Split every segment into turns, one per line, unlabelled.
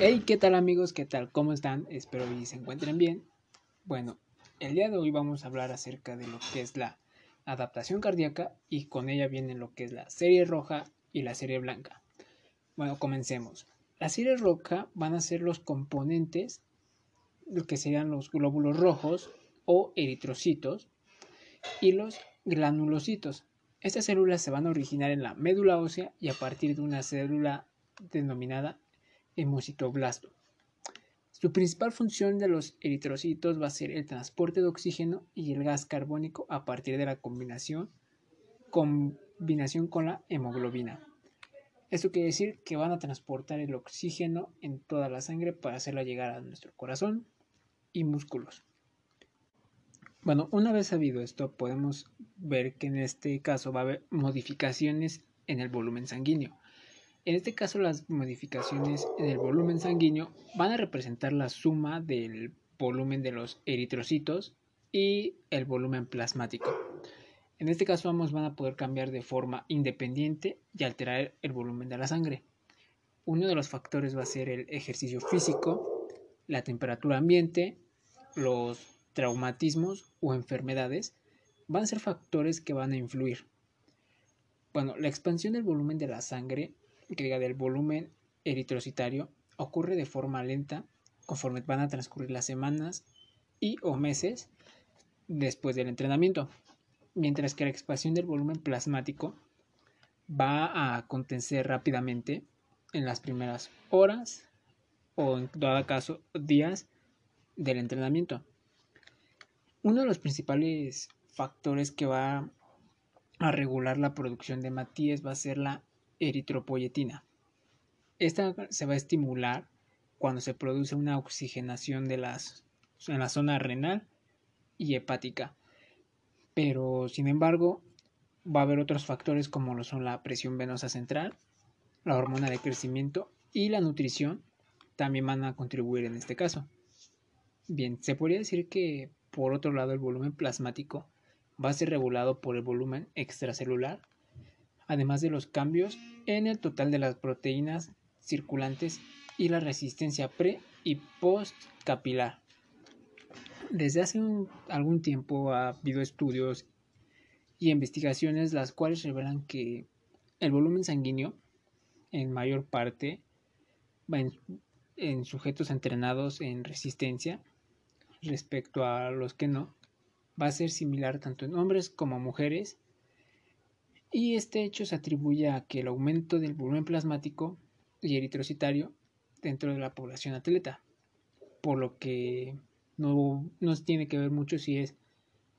Hey, ¿qué tal amigos? ¿Qué tal? ¿Cómo están? Espero que se encuentren bien. Bueno, el día de hoy vamos a hablar acerca de lo que es la adaptación cardíaca y con ella viene lo que es la serie roja y la serie blanca. Bueno, comencemos. La serie roja van a ser los componentes, lo que serían los glóbulos rojos o eritrocitos y los granulocitos. Estas células se van a originar en la médula ósea y a partir de una célula denominada hemocitoblasto. Su principal función de los eritrocitos va a ser el transporte de oxígeno y el gas carbónico a partir de la combinación, combinación con la hemoglobina. Esto quiere decir que van a transportar el oxígeno en toda la sangre para hacerla llegar a nuestro corazón y músculos. Bueno, una vez sabido esto, podemos ver que en este caso va a haber modificaciones en el volumen sanguíneo. En este caso, las modificaciones en el volumen sanguíneo van a representar la suma del volumen de los eritrocitos y el volumen plasmático. En este caso, ambos van a poder cambiar de forma independiente y alterar el volumen de la sangre. Uno de los factores va a ser el ejercicio físico, la temperatura ambiente, los traumatismos o enfermedades van a ser factores que van a influir. Bueno, la expansión del volumen de la sangre, diga del volumen eritrocitario, ocurre de forma lenta conforme van a transcurrir las semanas y o meses después del entrenamiento, mientras que la expansión del volumen plasmático va a acontecer rápidamente en las primeras horas o en todo caso días del entrenamiento. Uno de los principales factores que va a regular la producción de matíes va a ser la eritropoyetina. Esta se va a estimular cuando se produce una oxigenación de las, en la zona renal y hepática. Pero, sin embargo, va a haber otros factores como lo son la presión venosa central, la hormona de crecimiento y la nutrición también van a contribuir en este caso. Bien, se podría decir que por otro lado, el volumen plasmático va a ser regulado por el volumen extracelular, además de los cambios en el total de las proteínas circulantes y la resistencia pre y post capilar. Desde hace algún tiempo ha habido estudios y investigaciones las cuales revelan que el volumen sanguíneo en mayor parte va en sujetos entrenados en resistencia respecto a los que no, va a ser similar tanto en hombres como mujeres y este hecho se atribuye a que el aumento del volumen plasmático y eritrocitario dentro de la población atleta, por lo que no, no tiene que ver mucho si es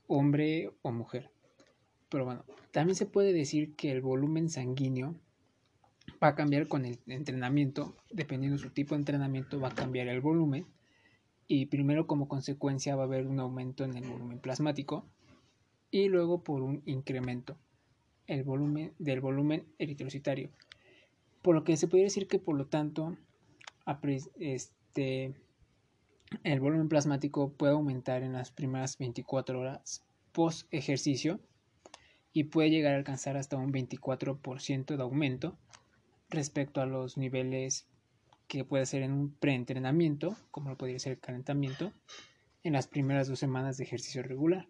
hombre o mujer. Pero bueno, también se puede decir que el volumen sanguíneo va a cambiar con el entrenamiento, dependiendo de su tipo de entrenamiento va a cambiar el volumen y primero como consecuencia va a haber un aumento en el volumen plasmático y luego por un incremento el volumen del volumen eritrocitario. Por lo que se puede decir que por lo tanto este, el volumen plasmático puede aumentar en las primeras 24 horas post ejercicio y puede llegar a alcanzar hasta un 24% de aumento respecto a los niveles que puede ser en un preentrenamiento, como lo podría ser el calentamiento, en las primeras dos semanas de ejercicio regular.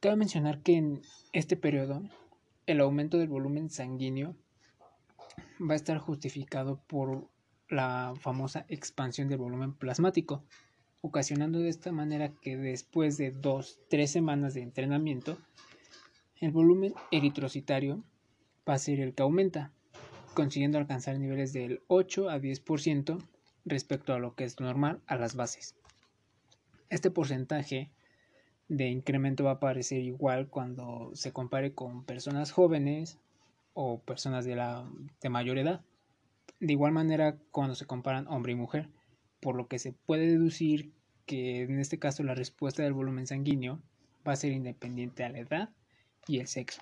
Cabe mencionar que en este periodo el aumento del volumen sanguíneo va a estar justificado por la famosa expansión del volumen plasmático, ocasionando de esta manera que después de dos, tres semanas de entrenamiento, el volumen eritrocitario va a ser el que aumenta, consiguiendo alcanzar niveles del 8 a 10% respecto a lo que es normal a las bases. Este porcentaje de incremento va a parecer igual cuando se compare con personas jóvenes o personas de, la, de mayor edad. De igual manera cuando se comparan hombre y mujer, por lo que se puede deducir que en este caso la respuesta del volumen sanguíneo va a ser independiente a la edad y el sexo.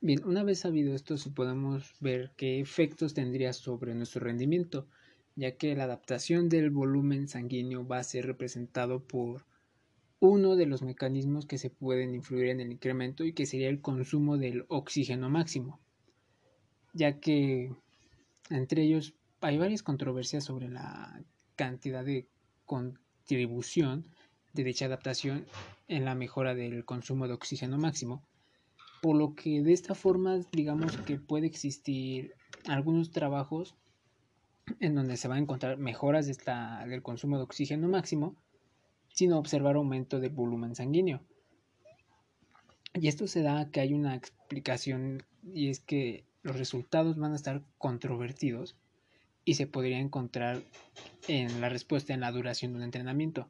Bien, una vez sabido esto, podemos ver qué efectos tendría sobre nuestro rendimiento, ya que la adaptación del volumen sanguíneo va a ser representado por uno de los mecanismos que se pueden influir en el incremento y que sería el consumo del oxígeno máximo, ya que entre ellos hay varias controversias sobre la cantidad de contribución de dicha adaptación en la mejora del consumo de oxígeno máximo, por lo que de esta forma digamos que puede existir algunos trabajos en donde se van a encontrar mejoras de esta, del consumo de oxígeno máximo sin observar aumento del volumen sanguíneo. Y esto se da a que hay una explicación y es que los resultados van a estar controvertidos y se podría encontrar en la respuesta en la duración de un entrenamiento.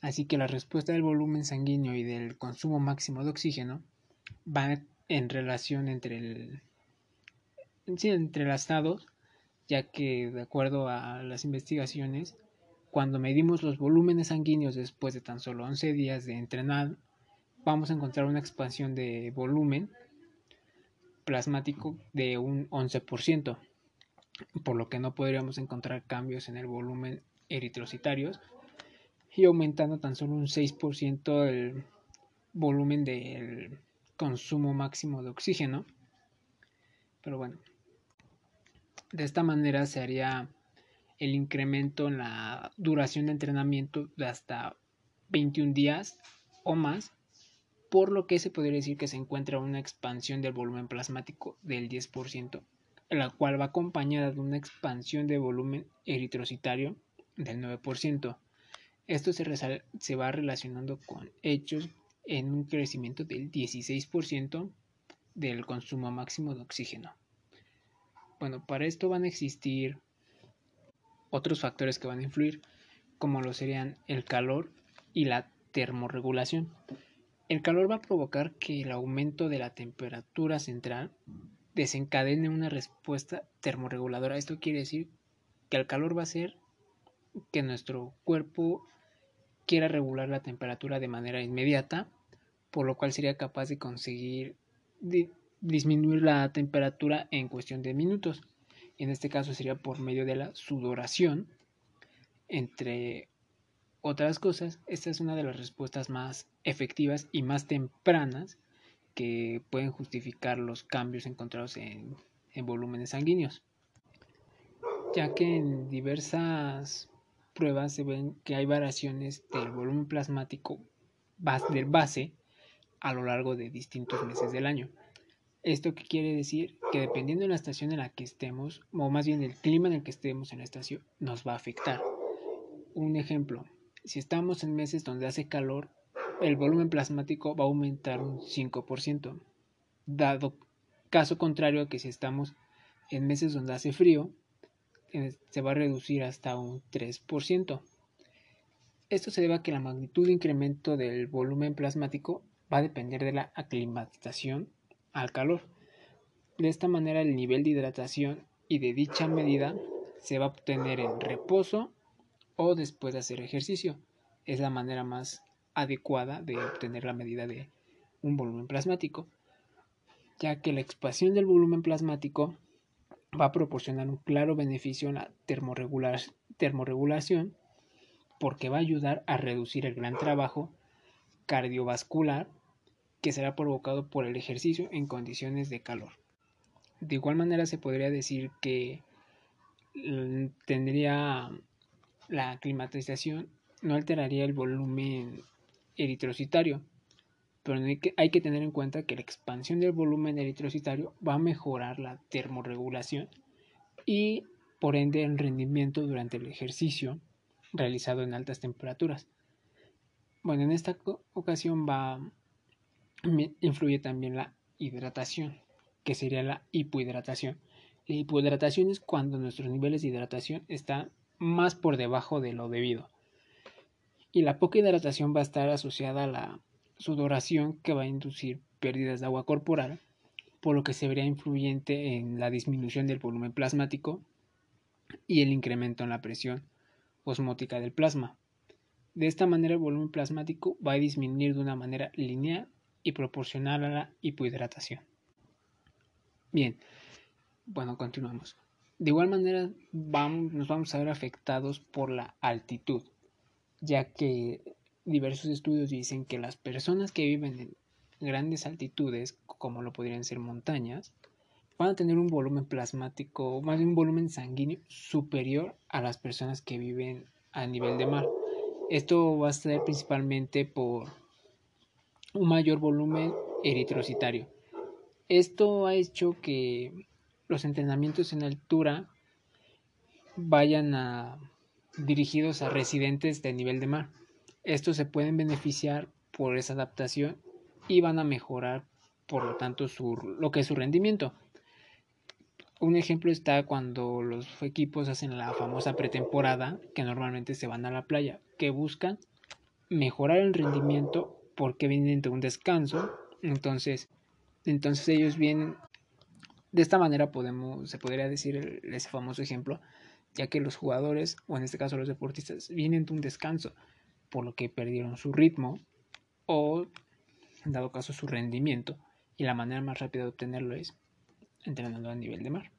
Así que la respuesta del volumen sanguíneo y del consumo máximo de oxígeno van en relación entre el sí, ya que de acuerdo a las investigaciones, cuando medimos los volúmenes sanguíneos después de tan solo 11 días de entrenar, vamos a encontrar una expansión de volumen plasmático de un 11%, por lo que no podríamos encontrar cambios en el volumen eritrocitarios y aumentando tan solo un 6% el volumen del consumo máximo de oxígeno. Pero bueno, de esta manera se haría el incremento en la duración de entrenamiento de hasta 21 días o más, por lo que se podría decir que se encuentra una expansión del volumen plasmático del 10%, la cual va acompañada de una expansión de volumen eritrocitario del 9%. Esto se, se va relacionando con hechos en un crecimiento del 16% del consumo máximo de oxígeno. Bueno, para esto van a existir otros factores que van a influir, como lo serían el calor y la termorregulación. El calor va a provocar que el aumento de la temperatura central desencadene una respuesta termorreguladora. Esto quiere decir que el calor va a ser que nuestro cuerpo quiera regular la temperatura de manera inmediata, por lo cual sería capaz de conseguir disminuir la temperatura en cuestión de minutos. En este caso sería por medio de la sudoración. Entre otras cosas, esta es una de las respuestas más efectivas y más tempranas que pueden justificar los cambios encontrados en, en volúmenes sanguíneos, ya que en diversas pruebas se ven que hay variaciones del volumen plasmático del base a lo largo de distintos meses del año. ¿Esto quiere decir? Que dependiendo de la estación en la que estemos, o más bien el clima en el que estemos en la estación, nos va a afectar. Un ejemplo, si estamos en meses donde hace calor, el volumen plasmático va a aumentar un 5%, dado caso contrario a que si estamos en meses donde hace frío, se va a reducir hasta un 3%. Esto se debe a que la magnitud de incremento del volumen plasmático va a depender de la aclimatización al calor. De esta manera el nivel de hidratación y de dicha medida se va a obtener en reposo o después de hacer ejercicio. Es la manera más adecuada de obtener la medida de un volumen plasmático, ya que la expansión del volumen plasmático va a proporcionar un claro beneficio en la termorregulación porque va a ayudar a reducir el gran trabajo cardiovascular que será provocado por el ejercicio en condiciones de calor. De igual manera se podría decir que mm, tendría la climatización no alteraría el volumen eritrocitario, pero hay que, hay que tener en cuenta que la expansión del volumen eritrocitario va a mejorar la termorregulación y por ende el rendimiento durante el ejercicio realizado en altas temperaturas. Bueno, en esta ocasión va influye también la hidratación, que sería la hipohidratación. La hipohidratación es cuando nuestros niveles de hidratación están más por debajo de lo debido. Y la poca hidratación va a estar asociada a la sudoración que va a inducir pérdidas de agua corporal, por lo que se vería influyente en la disminución del volumen plasmático y el incremento en la presión osmótica del plasma. De esta manera el volumen plasmático va a disminuir de una manera lineal y proporcional a la hipohidratación. Bien, bueno, continuamos. De igual manera nos vamos a ver afectados por la altitud, ya que diversos estudios dicen que las personas que viven en grandes altitudes, como lo podrían ser montañas, van a tener un volumen plasmático, más bien un volumen sanguíneo superior a las personas que viven a nivel de mar. Esto va a ser principalmente por un mayor volumen eritrocitario. Esto ha hecho que los entrenamientos en altura vayan a, dirigidos a residentes de nivel de mar. Estos se pueden beneficiar por esa adaptación y van a mejorar, por lo tanto, su, lo que es su rendimiento. Un ejemplo está cuando los equipos hacen la famosa pretemporada, que normalmente se van a la playa, que buscan mejorar el rendimiento porque vienen de un descanso. Entonces, entonces ellos vienen de esta manera podemos se podría decir ese famoso ejemplo, ya que los jugadores o en este caso los deportistas vienen de un descanso, por lo que perdieron su ritmo o en dado caso su rendimiento y la manera más rápida de obtenerlo es entrenando a nivel de mar.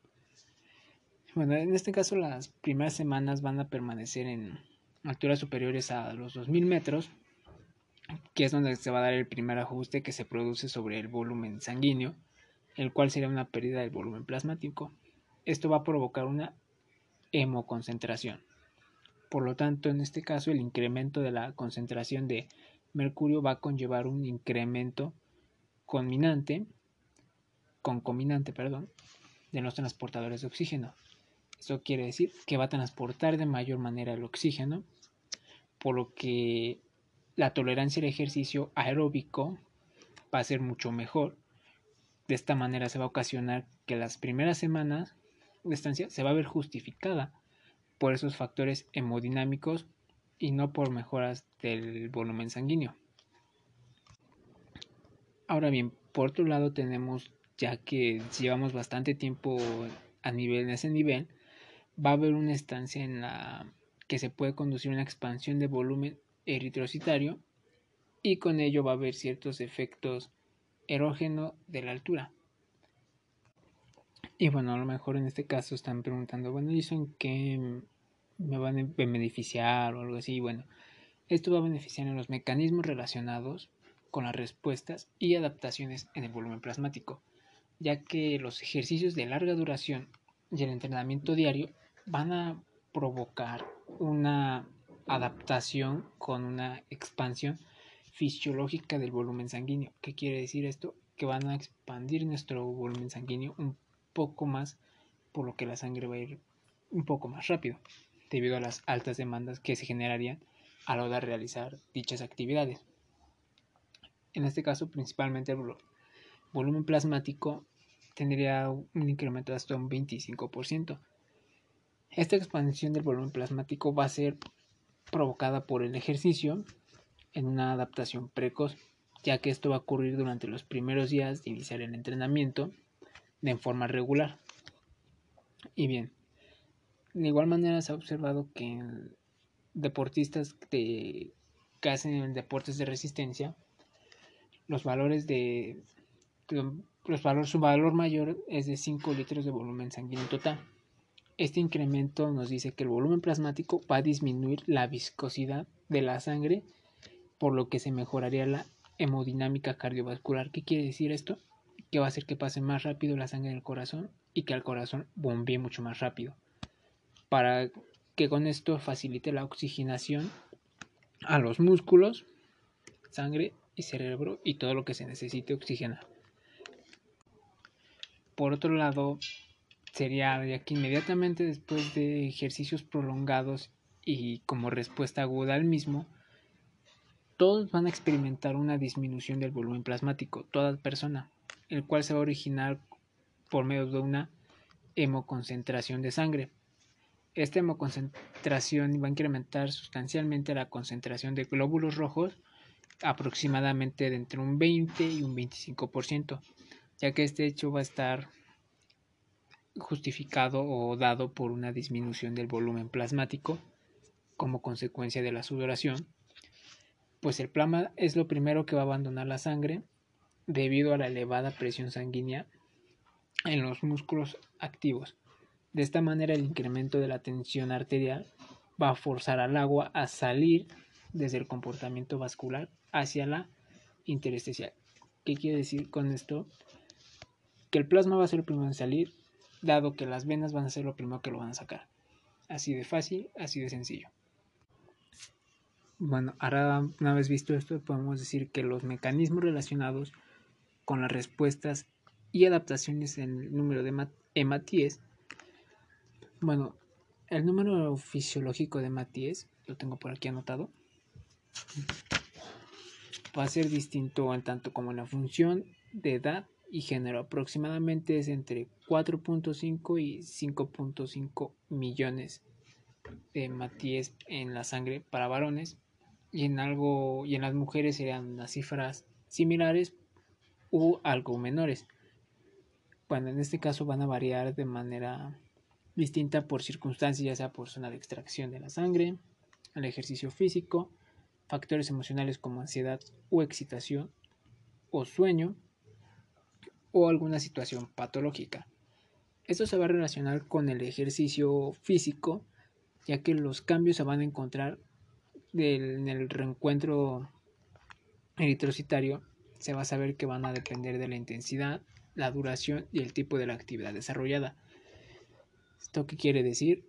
Bueno, en este caso las primeras semanas van a permanecer en alturas superiores a los 2000 metros, que es donde se va a dar el primer ajuste que se produce sobre el volumen sanguíneo, el cual sería una pérdida del volumen plasmático. Esto va a provocar una hemoconcentración. Por lo tanto, en este caso, el incremento de la concentración de mercurio va a conllevar un incremento conminante, concominante, perdón, de los transportadores de oxígeno. Esto quiere decir que va a transportar de mayor manera el oxígeno, por lo que la tolerancia al ejercicio aeróbico va a ser mucho mejor. De esta manera se va a ocasionar que las primeras semanas de estancia se va a ver justificada por esos factores hemodinámicos y no por mejoras del volumen sanguíneo. Ahora bien, por otro lado tenemos, ya que llevamos bastante tiempo a nivel en ese nivel, va a haber una estancia en la que se puede conducir una expansión de volumen eritrocitario y con ello va a haber ciertos efectos erógenos de la altura. Y bueno, a lo mejor en este caso están preguntando, bueno, ¿y eso en qué me van a beneficiar o algo así? Bueno, esto va a beneficiar en los mecanismos relacionados con las respuestas y adaptaciones en el volumen plasmático, ya que los ejercicios de larga duración y el entrenamiento diario van a provocar una adaptación con una expansión fisiológica del volumen sanguíneo. ¿Qué quiere decir esto? Que van a expandir nuestro volumen sanguíneo un poco más, por lo que la sangre va a ir un poco más rápido, debido a las altas demandas que se generarían a la hora de realizar dichas actividades. En este caso, principalmente el volumen plasmático tendría un incremento de hasta un 25%. Esta expansión del volumen plasmático va a ser provocada por el ejercicio en una adaptación precoz, ya que esto va a ocurrir durante los primeros días de iniciar el entrenamiento de forma regular. Y bien, de igual manera se ha observado que deportistas que hacen deportes de resistencia, los valores de los valores, su valor mayor es de 5 litros de volumen sanguíneo total. Este incremento nos dice que el volumen plasmático va a disminuir la viscosidad de la sangre, por lo que se mejoraría la hemodinámica cardiovascular. ¿Qué quiere decir esto? Que va a hacer que pase más rápido la sangre en el corazón y que al corazón bombee mucho más rápido. Para que con esto facilite la oxigenación a los músculos, sangre y cerebro y todo lo que se necesite oxigenar. Por otro lado, sería que inmediatamente después de ejercicios prolongados y como respuesta aguda al mismo, todos van a experimentar una disminución del volumen plasmático, toda persona, el cual se va a originar por medio de una hemoconcentración de sangre. Esta hemoconcentración va a incrementar sustancialmente la concentración de glóbulos rojos aproximadamente de entre un 20 y un 25%, ya que este hecho va a estar justificado o dado por una disminución del volumen plasmático como consecuencia de la sudoración, pues el plasma es lo primero que va a abandonar la sangre debido a la elevada presión sanguínea en los músculos activos. De esta manera el incremento de la tensión arterial va a forzar al agua a salir desde el comportamiento vascular hacia la intersticial. ¿Qué quiere decir con esto? que el plasma va a ser el primero en salir, dado que las venas van a ser lo primero que lo van a sacar. Así de fácil, así de sencillo. Bueno, ahora una vez visto esto, podemos decir que los mecanismos relacionados con las respuestas y adaptaciones en el número de hematíes. Bueno, el número fisiológico de hematíes, lo tengo por aquí anotado, va a ser distinto en tanto como la función de edad y género. Aproximadamente es entre 4.5 y 5.5 millones de hematíes en la sangre para varones y en algo y en las mujeres serían las cifras similares u algo menores. Bueno, en este caso van a variar de manera distinta por circunstancias, ya sea por zona de extracción de la sangre, el ejercicio físico, factores emocionales como ansiedad o excitación o sueño o alguna situación patológica. Esto se va a relacionar con el ejercicio físico, ya que los cambios se van a encontrar en el reencuentro eritrocitario. Se va a saber que van a depender de la intensidad, la duración y el tipo de la actividad desarrollada. ¿Esto qué quiere decir?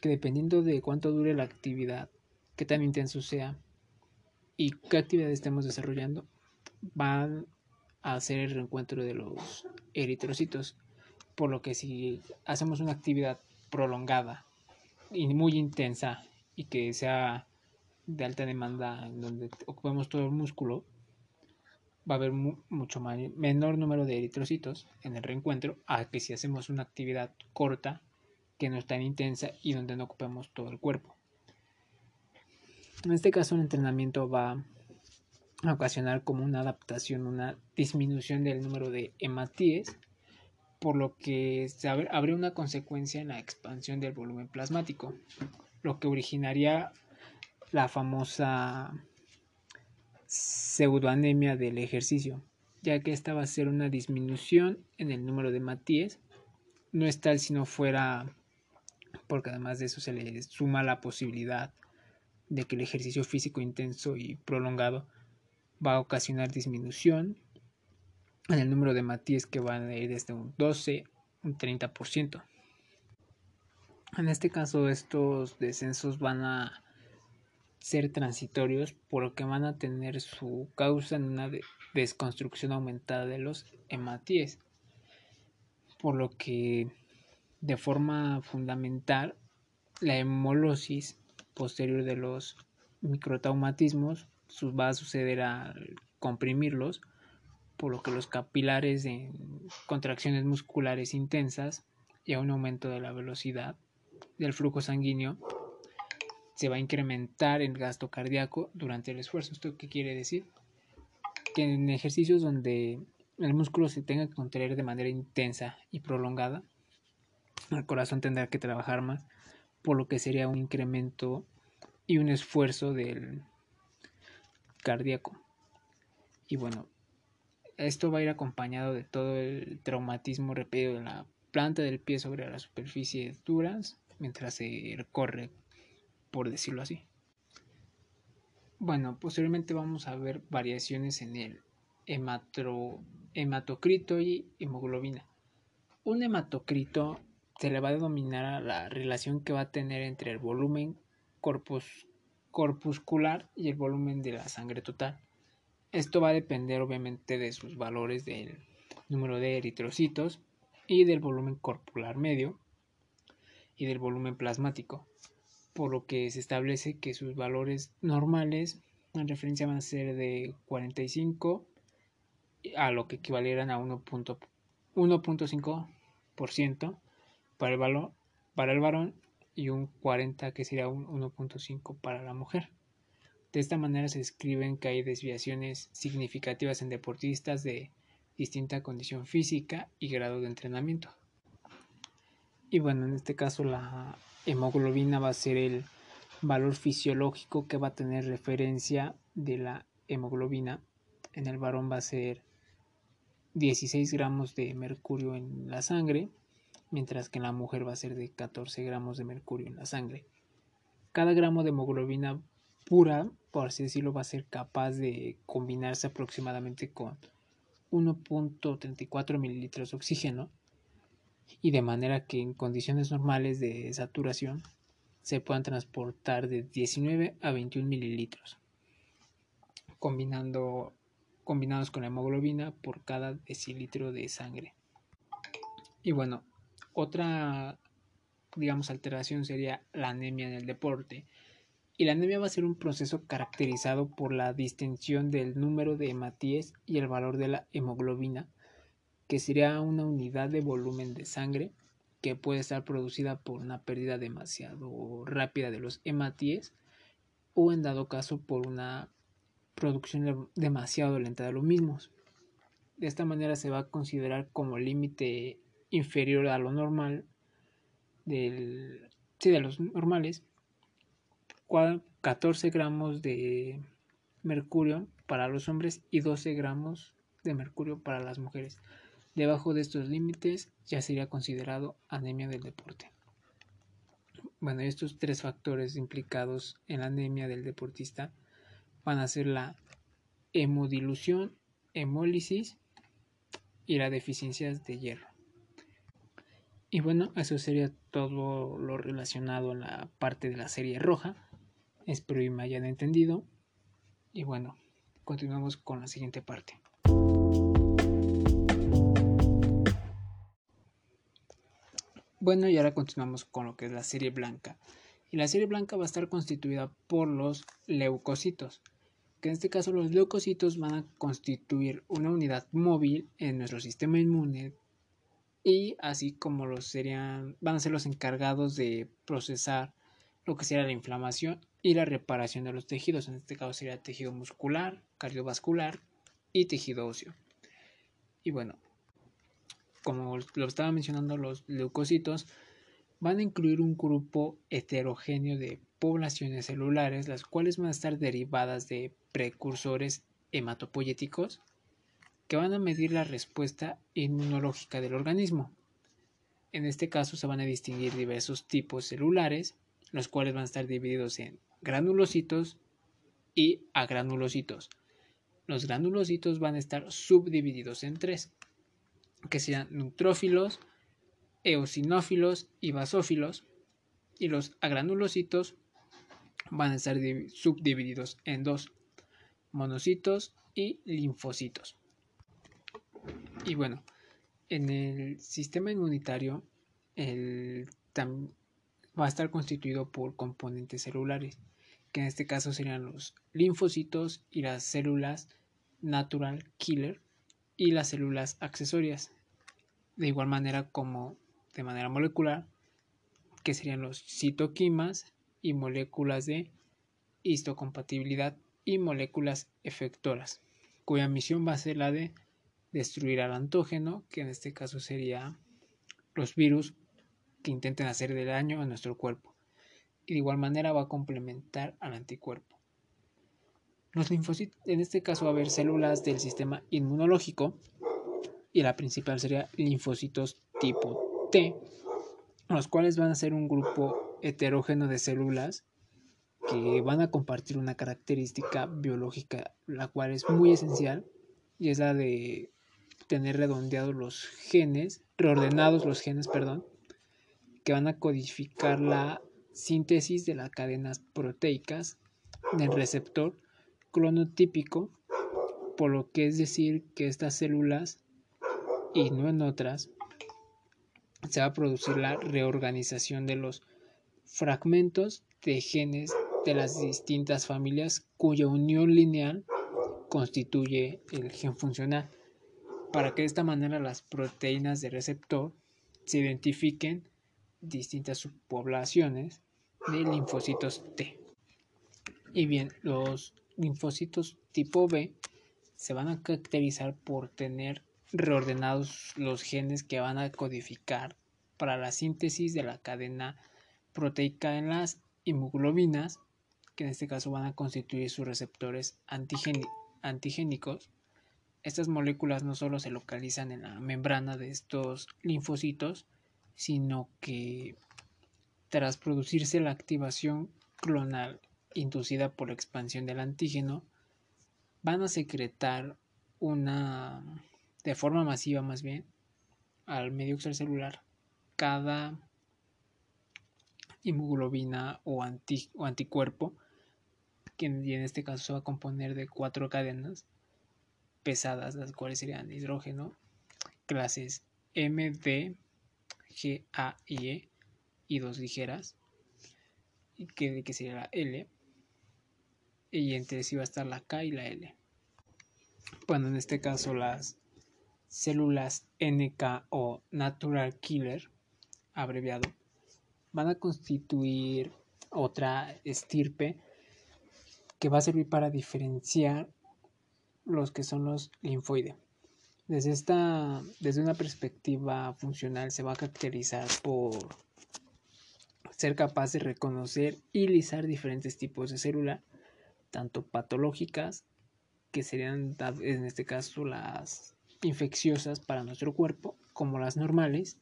Que dependiendo de cuánto dure la actividad, qué tan intenso sea y qué actividad estemos desarrollando, van a hacer el reencuentro de los eritrocitos. Por lo que si hacemos una actividad prolongada y muy intensa y que sea de alta demanda donde ocupemos todo el músculo, va a haber mucho menor número de eritrocitos en el reencuentro a que si hacemos una actividad corta que no es tan intensa y donde no ocupemos todo el cuerpo. En este caso el entrenamiento va ocasionar como una adaptación, una disminución del número de hematíes, por lo que habría una consecuencia en la expansión del volumen plasmático, lo que originaría la famosa pseudoanemia del ejercicio, ya que esta va a ser una disminución en el número de hematíes. No es tal si no fuera, porque además de eso se le suma la posibilidad de que el ejercicio físico intenso y prolongado va a ocasionar disminución en el número de matíes que van a ir desde un 12 un 30%. En este caso estos descensos van a ser transitorios por lo que van a tener su causa en una desconstrucción aumentada de los hematíes. Por lo que de forma fundamental la hemolosis posterior de los microtaumatismos va a suceder al comprimirlos, por lo que los capilares en contracciones musculares intensas y a un aumento de la velocidad del flujo sanguíneo se va a incrementar el gasto cardíaco durante el esfuerzo. ¿Esto qué quiere decir? Que en ejercicios donde el músculo se tenga que contraer de manera intensa y prolongada, el corazón tendrá que trabajar más, por lo que sería un incremento y un esfuerzo del cardíaco. Y bueno, esto va a ir acompañado de todo el traumatismo repetido de la planta del pie sobre la superficie duras mientras se recorre, por decirlo así. Bueno, posteriormente vamos a ver variaciones en el hematocrito y hemoglobina. Un hematocrito se le va a denominar a la relación que va a tener entre el volumen corpus corpuscular y el volumen de la sangre total. Esto va a depender obviamente de sus valores del número de eritrocitos y del volumen corpular medio y del volumen plasmático, por lo que se establece que sus valores normales en referencia van a ser de 45 a lo que equivalieran a 1.5% para el valor para el varón y un 40 que sería un 1.5 para la mujer. De esta manera se describen que hay desviaciones significativas en deportistas de distinta condición física y grado de entrenamiento. Y bueno, en este caso la hemoglobina va a ser el valor fisiológico que va a tener referencia de la hemoglobina. En el varón va a ser 16 gramos de mercurio en la sangre mientras que en la mujer va a ser de 14 gramos de mercurio en la sangre. Cada gramo de hemoglobina pura, por así decirlo, va a ser capaz de combinarse aproximadamente con 1.34 mililitros de oxígeno y de manera que en condiciones normales de saturación se puedan transportar de 19 a 21 mililitros, combinando, combinados con la hemoglobina por cada decilitro de sangre. Y bueno, otra, digamos, alteración sería la anemia en el deporte. Y la anemia va a ser un proceso caracterizado por la distinción del número de hematíes y el valor de la hemoglobina, que sería una unidad de volumen de sangre que puede estar producida por una pérdida demasiado rápida de los hematíes o en dado caso por una producción demasiado lenta de los mismos. De esta manera se va a considerar como límite inferior a lo normal del, sí, de los normales 14 gramos de mercurio para los hombres y 12 gramos de mercurio para las mujeres. Debajo de estos límites ya sería considerado anemia del deporte. Bueno, estos tres factores implicados en la anemia del deportista van a ser la hemodilución, hemólisis y la deficiencia de hierro. Y bueno, eso sería todo lo relacionado a la parte de la serie roja. Espero que me hayan entendido. Y bueno, continuamos con la siguiente parte. Bueno, y ahora continuamos con lo que es la serie blanca. Y la serie blanca va a estar constituida por los leucocitos, que en este caso los leucocitos van a constituir una unidad móvil en nuestro sistema inmune y así como los serían van a ser los encargados de procesar lo que sería la inflamación y la reparación de los tejidos, en este caso sería tejido muscular, cardiovascular y tejido óseo. Y bueno, como lo estaba mencionando, los leucocitos van a incluir un grupo heterogéneo de poblaciones celulares, las cuales van a estar derivadas de precursores hematopoyéticos que van a medir la respuesta inmunológica del organismo. En este caso se van a distinguir diversos tipos celulares, los cuales van a estar divididos en granulocitos y agranulocitos. Los granulocitos van a estar subdivididos en tres, que sean neutrófilos, eosinófilos y basófilos, y los agranulocitos van a estar subdivididos en dos, monocitos y linfocitos. Y bueno, en el sistema inmunitario el, va a estar constituido por componentes celulares, que en este caso serían los linfocitos y las células natural killer y las células accesorias. De igual manera como de manera molecular, que serían los citoquimas y moléculas de histocompatibilidad y moléculas efectoras, cuya misión va a ser la de destruir al antógeno, que en este caso sería los virus que intenten hacer daño a nuestro cuerpo. Y de igual manera va a complementar al anticuerpo. Los linfocitos, en este caso va a haber células del sistema inmunológico y la principal sería linfocitos tipo T, los cuales van a ser un grupo heterógeno de células que van a compartir una característica biológica, la cual es muy esencial y es la de tener redondeados los genes, reordenados los genes, perdón, que van a codificar la síntesis de las cadenas proteicas del receptor clonotípico, por lo que es decir que estas células y no en otras se va a producir la reorganización de los fragmentos de genes de las distintas familias cuya unión lineal constituye el gen funcional para que de esta manera las proteínas de receptor se identifiquen distintas subpoblaciones de linfocitos T. Y bien, los linfocitos tipo B se van a caracterizar por tener reordenados los genes que van a codificar para la síntesis de la cadena proteica en las hemoglobinas, que en este caso van a constituir sus receptores antigénicos estas moléculas no solo se localizan en la membrana de estos linfocitos, sino que tras producirse la activación clonal inducida por la expansión del antígeno, van a secretar una de forma masiva más bien al medio extracelular cada hemoglobina o, anticuerpo que en este caso va a componer de cuatro cadenas pesadas las cuales serían hidrógeno clases M, D, G, A y E y dos ligeras y que, que sería la L y entre sí va a estar la K y la L. Bueno en este caso las células NK o Natural Killer abreviado van a constituir otra estirpe que va a servir para diferenciar los que son los linfoides desde, esta, desde una perspectiva funcional se va a caracterizar por ser capaz de reconocer y lisar diferentes tipos de célula, tanto patológicas, que serían en este caso las infecciosas para nuestro cuerpo, como las normales,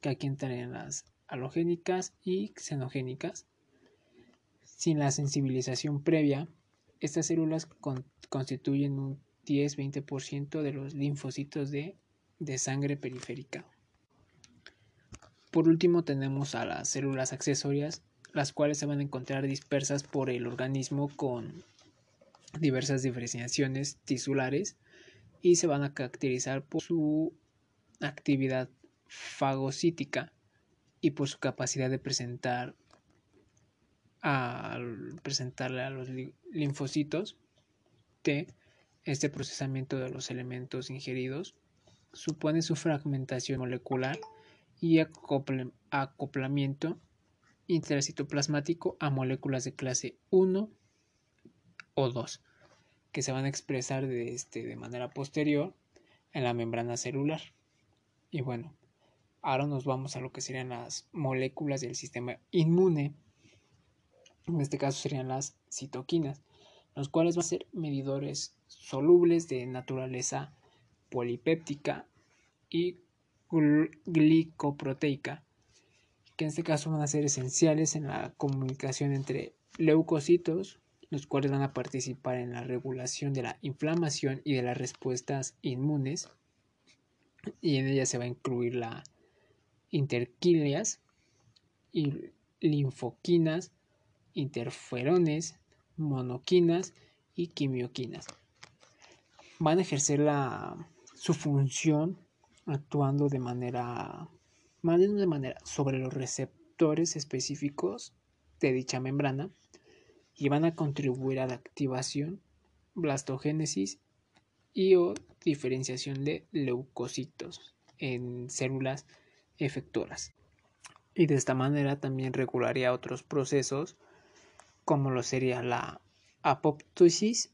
que aquí entrarían las halogénicas y xenogénicas. Sin la sensibilización previa, estas células constituyen un 10-20% de los linfocitos de, de sangre periférica. Por último tenemos a las células accesorias, las cuales se van a encontrar dispersas por el organismo con diversas diferenciaciones tisulares y se van a caracterizar por su actividad fagocítica y por su capacidad de presentar al presentarle a los linfocitos T este procesamiento de los elementos ingeridos supone su fragmentación molecular y acoplamiento intracitoplasmático a moléculas de clase 1 o 2 que se van a expresar de, este, de manera posterior en la membrana celular. Y bueno, ahora nos vamos a lo que serían las moléculas del sistema inmune. En este caso serían las citoquinas los cuales van a ser medidores solubles de naturaleza polipéptica y glicoproteica, que en este caso van a ser esenciales en la comunicación entre leucocitos, los cuales van a participar en la regulación de la inflamación y de las respuestas inmunes, y en ella se va a incluir la interquilias y linfoquinas, interferones, monoquinas y quimioquinas. Van a ejercer la, su función actuando de manera, más de manera sobre los receptores específicos de dicha membrana y van a contribuir a la activación, blastogénesis y o diferenciación de leucocitos en células efectoras. Y de esta manera también regularía otros procesos como lo sería la apoptosis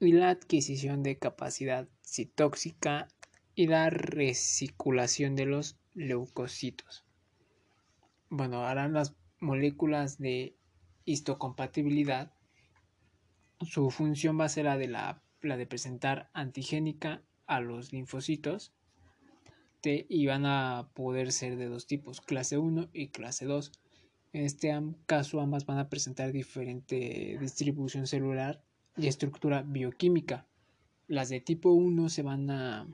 y la adquisición de capacidad citóxica y la recirculación de los leucocitos. Bueno, ahora las moléculas de histocompatibilidad, su función va a ser la de, la de presentar antigénica a los linfocitos y van a poder ser de dos tipos, clase 1 y clase 2 en este caso ambas van a presentar diferente distribución celular y estructura bioquímica. Las de tipo 1 se van a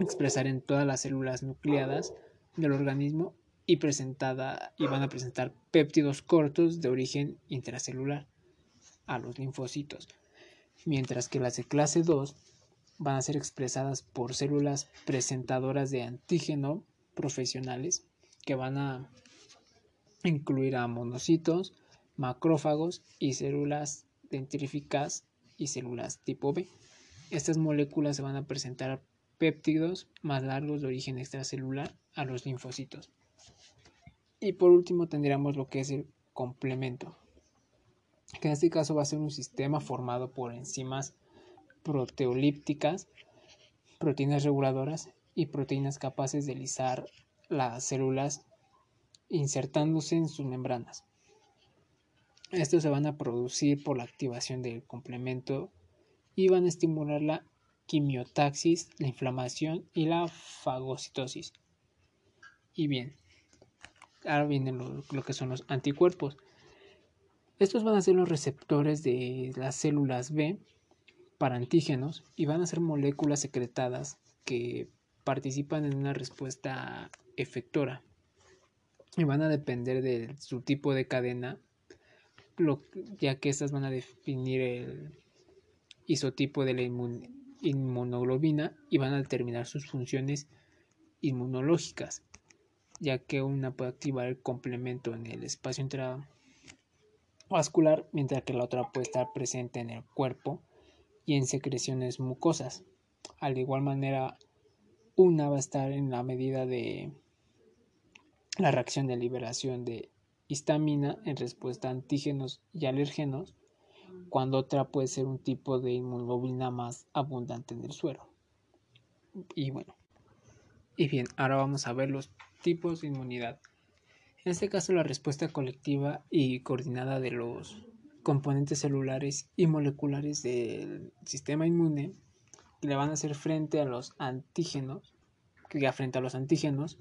expresar en todas las células nucleadas del organismo y, presentada, y van a presentar péptidos cortos de origen intracelular a los linfocitos, mientras que las de clase 2 van a ser expresadas por células presentadoras de antígeno profesionales que van a incluirá monocitos, macrófagos y células dendríficas y células tipo B. Estas moléculas se van a presentar péptidos más largos de origen extracelular a los linfocitos. Y por último tendríamos lo que es el complemento, que en este caso va a ser un sistema formado por enzimas proteolípticas, proteínas reguladoras y proteínas capaces de lisar las células insertándose en sus membranas. Estos se van a producir por la activación del complemento y van a estimular la quimiotaxis, la inflamación y la fagocitosis. Y bien, ahora vienen lo, lo, que son los anticuerpos. Estos van a ser los receptores de las células B para antígenos y van a ser moléculas secretadas que participan en una respuesta efectora y van a depender de su tipo de cadena, ya que estas van a definir el isotipo de la inmunoglobina y van a determinar sus funciones inmunológicas, ya que una puede activar el complemento en el espacio intravascular, mientras que la otra puede estar presente en el cuerpo y en secreciones mucosas. Al igual manera, una va a estar en la medida de la reacción de liberación de histamina en respuesta a antígenos y alérgenos, cuando otra puede ser un tipo de inmunoglobina más abundante en el suero. Y bueno, y bien, ahora vamos a ver los tipos de inmunidad. En este caso, la respuesta colectiva y coordinada de los componentes celulares y moleculares del sistema inmune que le van a hacer frente a los antígenos, que frente a los antígenos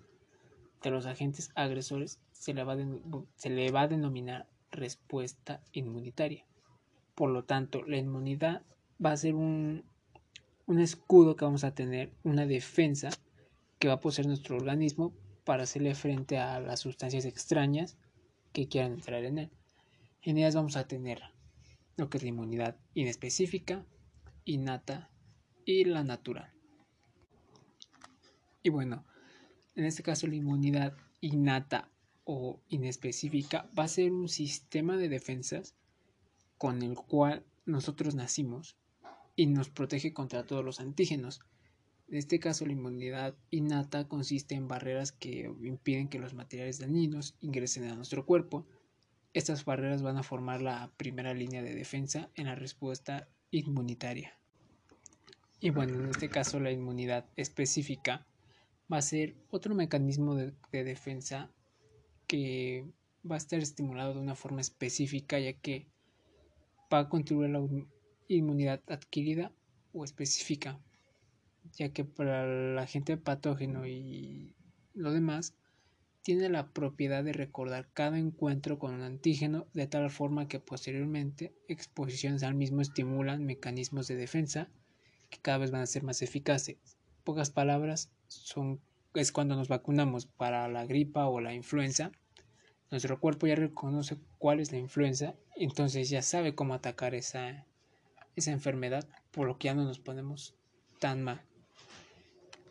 de los agentes agresores se le va a, denominar respuesta inmunitaria. Por lo tanto, la inmunidad va a ser un, un escudo que vamos a tener, una defensa que va a poseer nuestro organismo para hacerle frente a las sustancias extrañas que quieran entrar en él. En ellas vamos a tener lo que es la inmunidad inespecífica, innata y la natural. Y bueno, en este caso la inmunidad innata o inespecífica va a ser un sistema de defensas con el cual nosotros nacimos y nos protege contra todos los antígenos. En este caso, la inmunidad innata consiste en barreras que impiden que los materiales dañinos ingresen a nuestro cuerpo estas barreras van a formar la primera línea de defensa en la respuesta inmunitaria. Y bueno, en este caso la inmunidad específica va a ser otro mecanismo de, defensa que va a estar estimulado de una forma específica ya que va a contribuir a la inmunidad adquirida o específica ya que para el agente patógeno y lo demás tiene la propiedad de recordar cada encuentro con un antígeno de tal forma que posteriormente exposiciones al mismo estimulan mecanismos de defensa que cada vez van a ser más eficaces. Pocas palabras son es cuando nos vacunamos para la gripa o la influenza. Nuestro cuerpo ya reconoce cuál es la influenza, entonces ya sabe cómo atacar esa, esa enfermedad, por lo que ya no nos ponemos tan mal.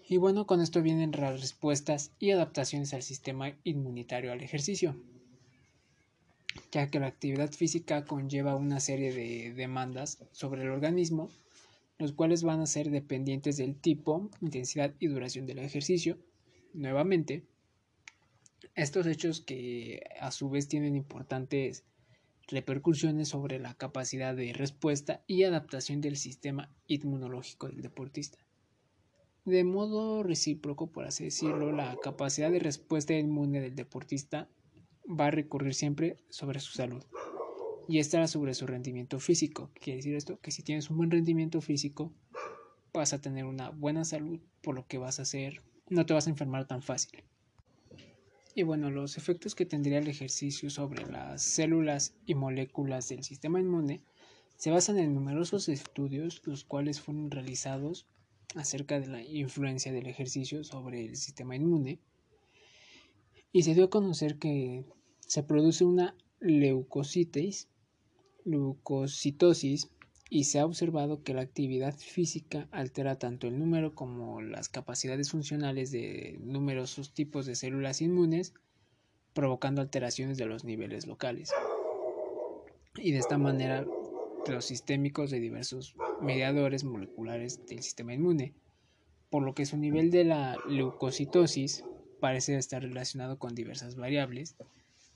Y bueno, con esto vienen las respuestas y adaptaciones al sistema inmunitario al ejercicio, ya que la actividad física conlleva una serie de demandas sobre el organismo, los cuales van a ser dependientes del tipo, intensidad y duración del ejercicio. Nuevamente, estos hechos que a su vez tienen importantes repercusiones sobre la capacidad de respuesta y adaptación del sistema inmunológico del deportista. De modo recíproco, por así decirlo, la capacidad de respuesta inmune del deportista va a recurrir siempre sobre su salud y esta sobre su rendimiento físico. Quiere decir esto que si tienes un buen rendimiento físico, vas a tener una buena salud, por lo que vas a hacer, no te vas a enfermar tan fácil. Y bueno, los efectos que tendría el ejercicio sobre las células y moléculas del sistema inmune se basan en numerosos estudios, los cuales fueron realizados acerca de la influencia del ejercicio sobre el sistema inmune y se dio a conocer que se produce una leucocitosis y se ha observado que la actividad física altera tanto el número como las capacidades funcionales de numerosos tipos de células inmunes, provocando alteraciones de los niveles locales. Y de esta manera los sistémicos de diversos mediadores moleculares del sistema inmune, por lo que su nivel de la leucocitosis parece estar relacionado con diversas variables,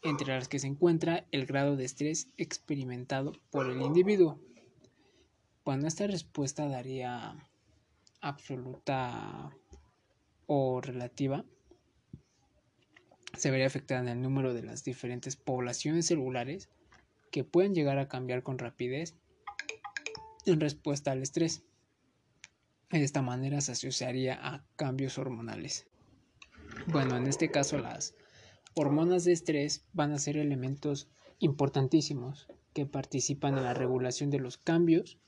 entre las que se encuentra el grado de estrés experimentado por el individuo. Cuando esta respuesta daría absoluta o relativa, se vería afectada en el número de las diferentes poblaciones celulares que pueden llegar a cambiar con rapidez en respuesta al estrés. De esta manera se asociaría a cambios hormonales. Bueno, en este caso las hormonas de estrés van a ser elementos importantísimos que participan en la regulación de los cambios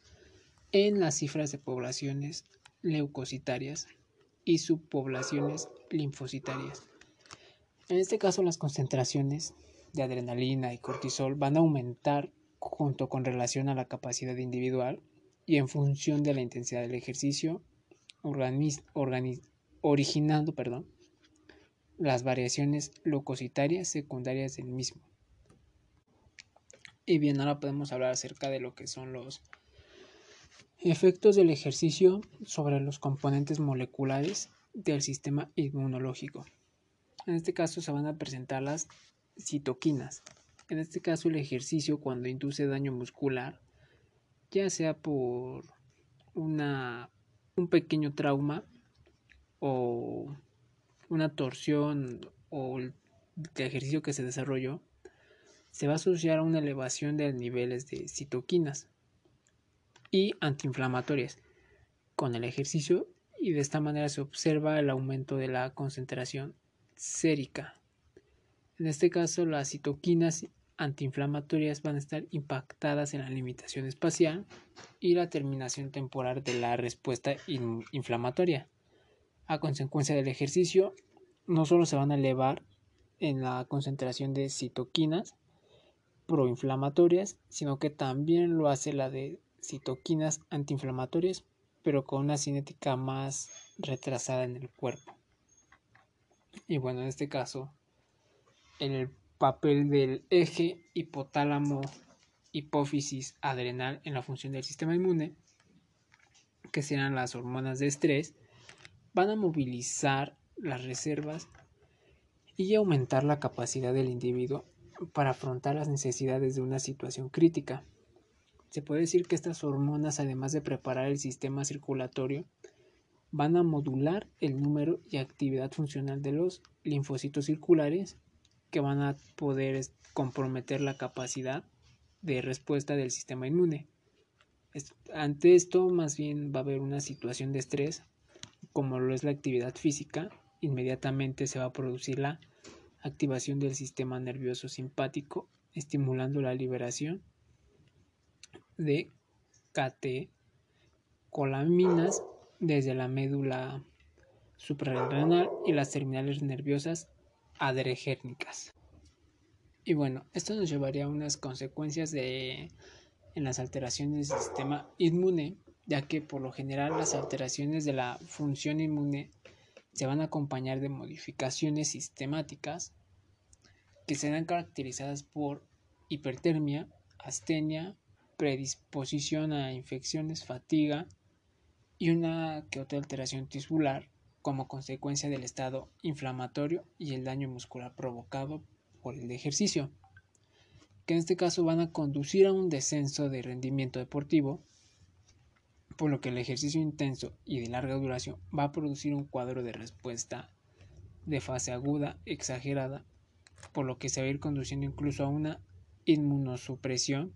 en las cifras de poblaciones leucocitarias y subpoblaciones linfocitarias. En este caso, las concentraciones de adrenalina y cortisol van a aumentar junto con relación a la capacidad individual y en función de la intensidad del ejercicio, originando perdón, las variaciones leucocitarias secundarias del mismo. Y bien, ahora podemos hablar acerca de lo que son los efectos del ejercicio sobre los componentes moleculares del sistema inmunológico. En este caso se van a presentar las citoquinas. En este caso el ejercicio cuando induce daño muscular, ya sea por una, un pequeño trauma o una torsión o el ejercicio que se desarrolló, se va a asociar a una elevación de niveles de citoquinas y antiinflamatorias con el ejercicio y de esta manera se observa el aumento de la concentración sérica. En este caso, las citoquinas antiinflamatorias van a estar impactadas en la limitación espacial y la terminación temporal de la respuesta inflamatoria. A consecuencia del ejercicio, no solo se van a elevar en la concentración de citoquinas proinflamatorias, sino que también lo hace la de citoquinas antiinflamatorias, pero con una cinética más retrasada en el cuerpo. Y bueno, en este caso, el papel del eje hipotálamo hipófisis adrenal en la función del sistema inmune, que serán las hormonas de estrés, van a movilizar las reservas y aumentar la capacidad del individuo para afrontar las necesidades de una situación crítica. Se puede decir que estas hormonas, además de preparar el sistema circulatorio, van a modular el número y actividad funcional de los linfocitos circulares que van a poder comprometer la capacidad de respuesta del sistema inmune. Ante esto, más bien va a haber una situación de estrés, como lo es la actividad física, inmediatamente se va a producir la activación del sistema nervioso simpático, estimulando la liberación de catecolaminas desde la médula suprarrenal y las terminales nerviosas adregérnicas. Y bueno, esto nos llevaría a unas consecuencias de, en las alteraciones del sistema inmune, ya que por lo general las alteraciones de la función inmune se van a acompañar de modificaciones sistemáticas que serán caracterizadas por hipertermia, astenia, predisposición a infecciones, fatiga, y una que otra alteración tisular como consecuencia del estado inflamatorio y el daño muscular provocado por el ejercicio, que en este caso van a conducir a un descenso de rendimiento deportivo, por lo que el ejercicio intenso y de larga duración va a producir un cuadro de respuesta de fase aguda exagerada, por lo que se va a ir conduciendo incluso a una inmunosupresión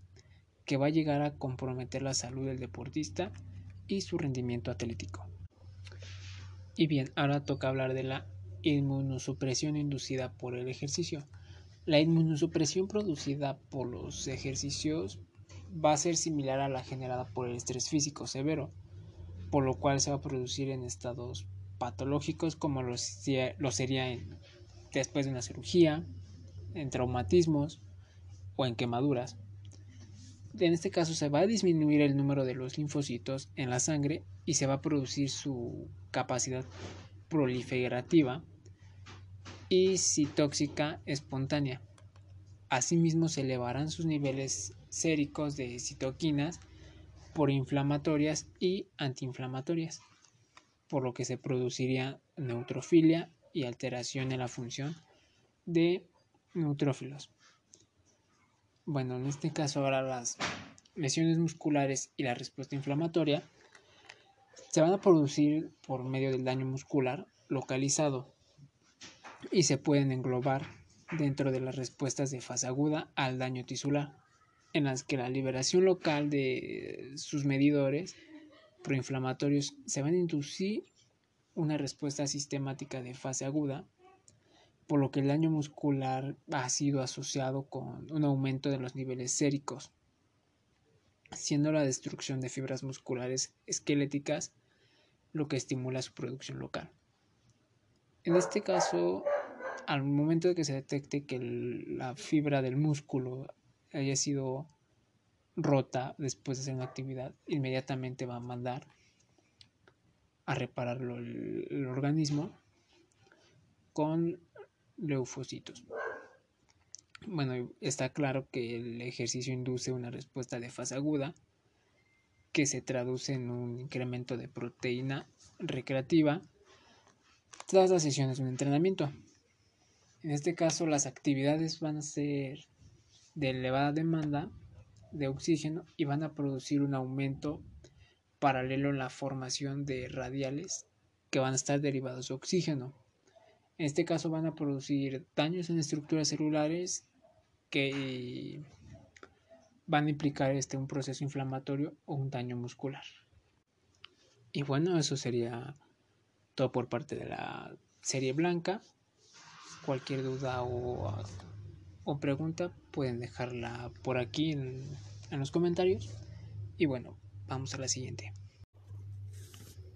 que va a llegar a comprometer la salud del deportista y su rendimiento atlético. Y bien, ahora toca hablar de la inmunosupresión inducida por el ejercicio. La inmunosupresión producida por los ejercicios va a ser similar a la generada por el estrés físico severo, por lo cual se va a producir en estados patológicos como lo, sería después de una cirugía, en traumatismos o en quemaduras. En este caso se va a disminuir el número de los linfocitos en la sangre y se va a producir su capacidad proliferativa y citóxica espontánea. Asimismo se elevarán sus niveles séricos de citoquinas por inflamatorias y antiinflamatorias, por lo que se produciría neutrofilia y alteración en la función de neutrófilos. Bueno, en este caso ahora las lesiones musculares y la respuesta inflamatoria se van a producir por medio del daño muscular localizado y se pueden englobar dentro de las respuestas de fase aguda al daño tisular, en las que la liberación local de sus medidores proinflamatorios se van a inducir una respuesta sistemática de fase aguda por lo que el daño muscular ha sido asociado con un aumento de los niveles séricos. siendo la destrucción de fibras musculares esqueléticas lo que estimula su producción local. En este caso, al momento de que se detecte que la fibra del músculo haya sido rota después de hacer una actividad, inmediatamente va a mandar a repararlo el, organismo con leucocitos. Bueno, está claro que el ejercicio induce una respuesta de fase aguda que se traduce en un incremento de proteína recreativa tras las sesiones de un entrenamiento. En este caso, las actividades van a ser de elevada demanda de oxígeno y van a producir un aumento paralelo en la formación de radiales que van a estar derivados de oxígeno. En este caso van a producir daños en estructuras celulares que van a implicar este, un proceso inflamatorio o un daño muscular. Y bueno, eso sería todo por parte de la serie blanca. Cualquier duda o, o pregunta pueden dejarla por aquí en, en los comentarios. Y bueno, vamos a la siguiente.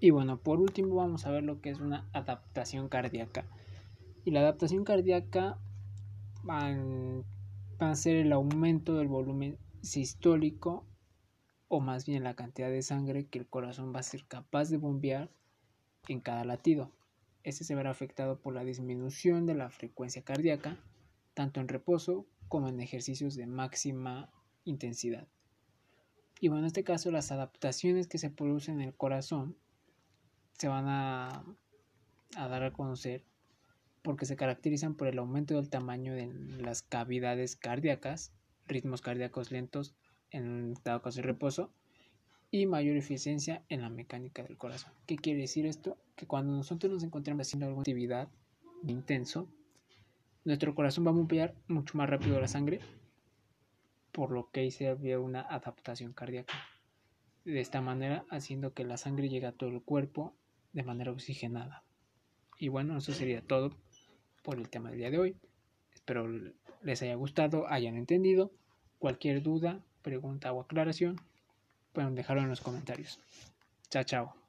Y bueno, por último vamos a ver lo que es una adaptación cardíaca. Y la adaptación cardíaca va a ser el aumento del volumen sistólico o más bien la cantidad de sangre que el corazón va a ser capaz de bombear en cada latido. Este se verá afectado por la disminución de la frecuencia cardíaca, tanto en reposo como en ejercicios de máxima intensidad. Y bueno, en este caso las adaptaciones que se producen en el corazón se van a, dar a conocer porque se caracterizan por el aumento del tamaño de las cavidades cardíacas, ritmos cardíacos lentos en dado caso de reposo y mayor eficiencia en la mecánica del corazón. ¿Qué quiere decir esto? Que cuando nosotros nos encontramos haciendo alguna actividad intenso, nuestro corazón va a bombear mucho más rápido la sangre por lo que se había una adaptación cardíaca. De esta manera, haciendo que la sangre llegue a todo el cuerpo de manera oxigenada. Y bueno, eso sería todo por el tema del día de hoy. Espero les haya gustado, hayan entendido. Cualquier duda, pregunta o aclaración, pueden dejarlo en los comentarios. Chao, chao.